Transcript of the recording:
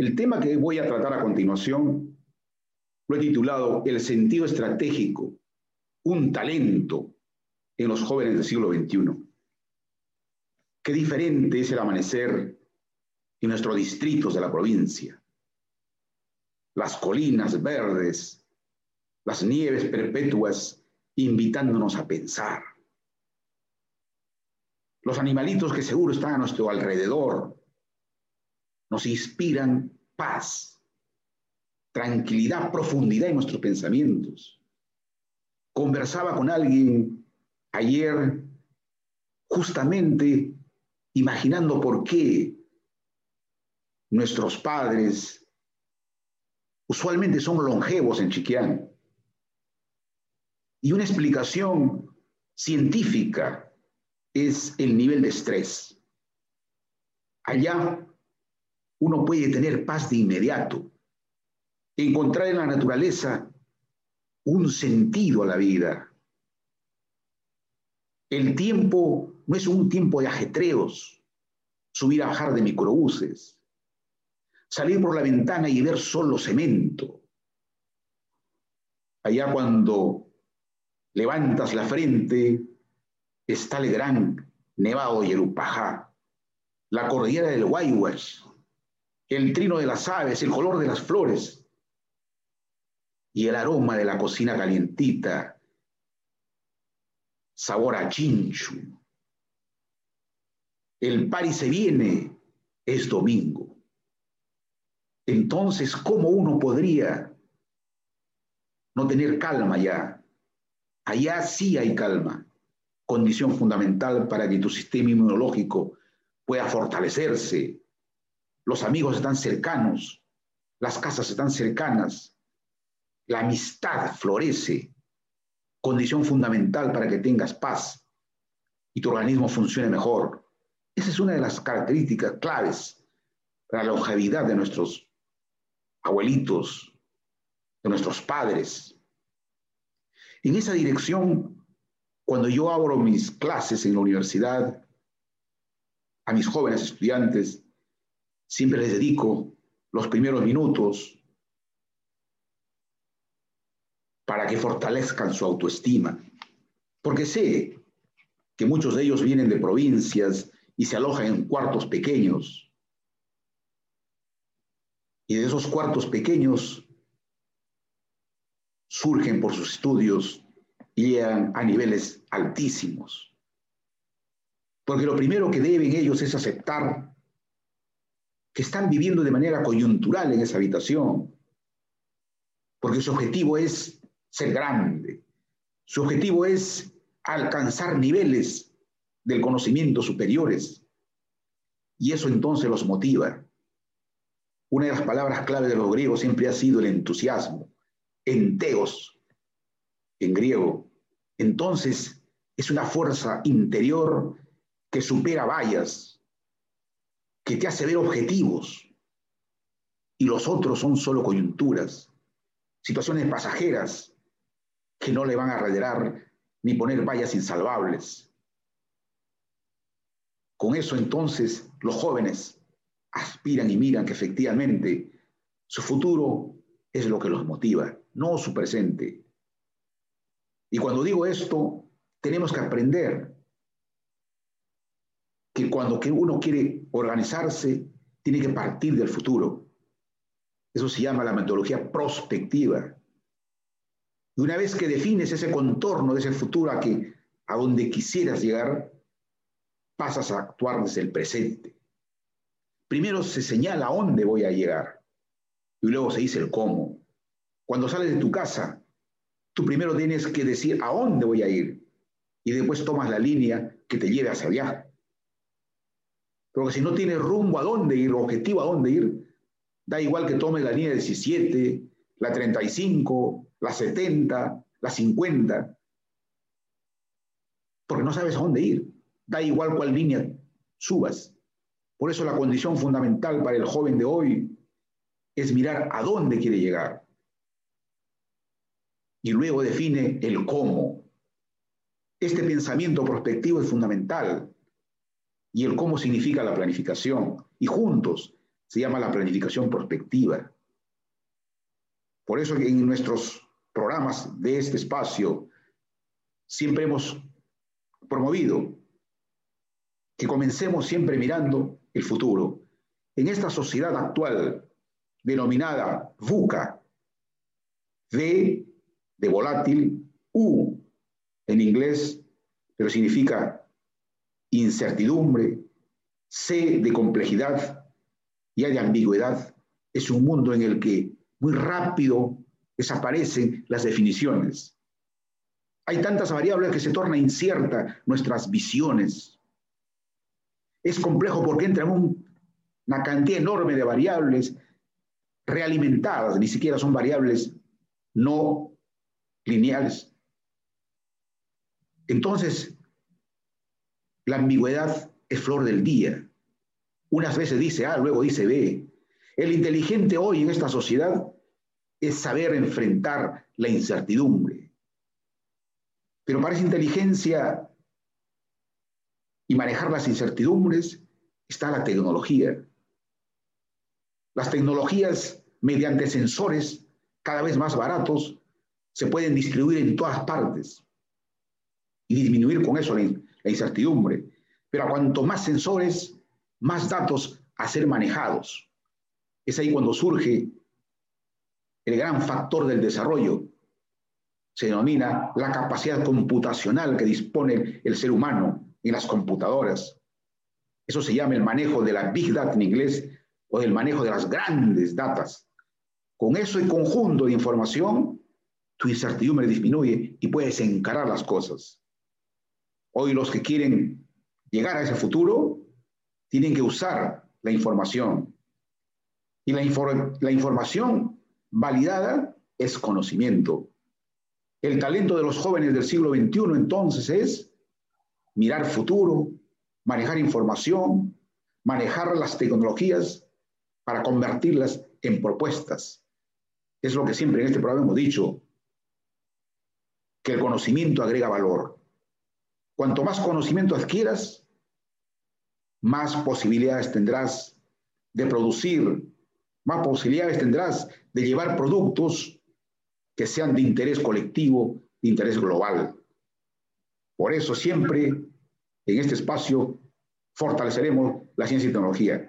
El tema que voy a tratar a continuación lo he titulado El sentido estratégico, un talento en los jóvenes del siglo XXI. Qué diferente es el amanecer en nuestros distritos de la provincia. Las colinas verdes, las nieves perpetuas invitándonos a pensar. Los animalitos que seguro están a nuestro alrededor nos inspiran paz, tranquilidad, profundidad en nuestros pensamientos. Conversaba con alguien ayer justamente imaginando por qué nuestros padres usualmente son longevos en Chiquián. Y una explicación científica es el nivel de estrés. Allá uno puede tener paz de inmediato, encontrar en la naturaleza un sentido a la vida. El tiempo no es un tiempo de ajetreos, subir a bajar de microbuses, salir por la ventana y ver solo cemento. Allá cuando levantas la frente está el gran Nevado y el Upajá, la cordillera del Guayhuas, el trino de las aves, el color de las flores y el aroma de la cocina calientita, sabor a chinchu. El pari se viene, es domingo. Entonces, ¿cómo uno podría no tener calma ya? Allá sí hay calma, condición fundamental para que tu sistema inmunológico pueda fortalecerse, los amigos están cercanos, las casas están cercanas, la amistad florece, condición fundamental para que tengas paz y tu organismo funcione mejor. Esa es una de las características claves para la longevidad de nuestros abuelitos, de nuestros padres. En esa dirección, cuando yo abro mis clases en la universidad a mis jóvenes estudiantes, Siempre les dedico los primeros minutos para que fortalezcan su autoestima, porque sé que muchos de ellos vienen de provincias y se alojan en cuartos pequeños. Y de esos cuartos pequeños surgen por sus estudios y llegan a niveles altísimos. Porque lo primero que deben ellos es aceptar están viviendo de manera coyuntural en esa habitación, porque su objetivo es ser grande, su objetivo es alcanzar niveles del conocimiento superiores, y eso entonces los motiva. Una de las palabras clave de los griegos siempre ha sido el entusiasmo, enteos en griego. Entonces es una fuerza interior que supera vallas, que te hace ver objetivos y los otros son solo coyunturas, situaciones pasajeras que no le van a rederar ni poner vallas insalvables. Con eso entonces los jóvenes aspiran y miran que efectivamente su futuro es lo que los motiva, no su presente. Y cuando digo esto, tenemos que aprender que cuando uno quiere organizarse, tiene que partir del futuro. Eso se llama la metodología prospectiva. Y una vez que defines ese contorno de ese futuro a, que, a donde quisieras llegar, pasas a actuar desde el presente. Primero se señala a dónde voy a llegar y luego se dice el cómo. Cuando sales de tu casa, tú primero tienes que decir a dónde voy a ir y después tomas la línea que te lleve hacia allá. Porque si no tienes rumbo a dónde ir, objetivo a dónde ir, da igual que tomes la línea 17, la 35, la 70, la 50, porque no sabes a dónde ir. Da igual cuál línea subas. Por eso la condición fundamental para el joven de hoy es mirar a dónde quiere llegar. Y luego define el cómo. Este pensamiento prospectivo es fundamental y el cómo significa la planificación. Y juntos se llama la planificación prospectiva. Por eso en nuestros programas de este espacio siempre hemos promovido que comencemos siempre mirando el futuro. En esta sociedad actual denominada VUCA, V de volátil, U en inglés, pero significa incertidumbre, C de complejidad y A de ambigüedad. Es un mundo en el que muy rápido desaparecen las definiciones. Hay tantas variables que se torna incierta nuestras visiones. Es complejo porque entra una cantidad enorme de variables realimentadas, ni siquiera son variables no lineales. Entonces, la ambigüedad es flor del día. Unas veces dice A, luego dice B. El inteligente hoy en esta sociedad es saber enfrentar la incertidumbre. Pero para esa inteligencia y manejar las incertidumbres está la tecnología. Las tecnologías, mediante sensores cada vez más baratos, se pueden distribuir en todas partes y disminuir con eso la, incertidumbre. Pero a cuanto más sensores, más datos a ser manejados. Es ahí cuando surge el gran factor del desarrollo. Se denomina la capacidad computacional que dispone el ser humano en las computadoras. Eso se llama el manejo de la big data en inglés o del manejo de las grandes datas. Con eso y conjunto de información, tu incertidumbre disminuye y puedes encarar las cosas. Hoy los que quieren llegar a ese futuro tienen que usar la información. Y la, la información validada es conocimiento. El talento de los jóvenes del siglo XXI entonces es mirar futuro, manejar información, manejar las tecnologías para convertirlas en propuestas. Es lo que siempre en este programa hemos dicho, que el conocimiento agrega valor. Cuanto más conocimiento adquieras, más posibilidades tendrás de producir, más posibilidades tendrás de llevar productos que sean de interés colectivo, de interés global. Por eso siempre en este espacio fortaleceremos la ciencia y tecnología.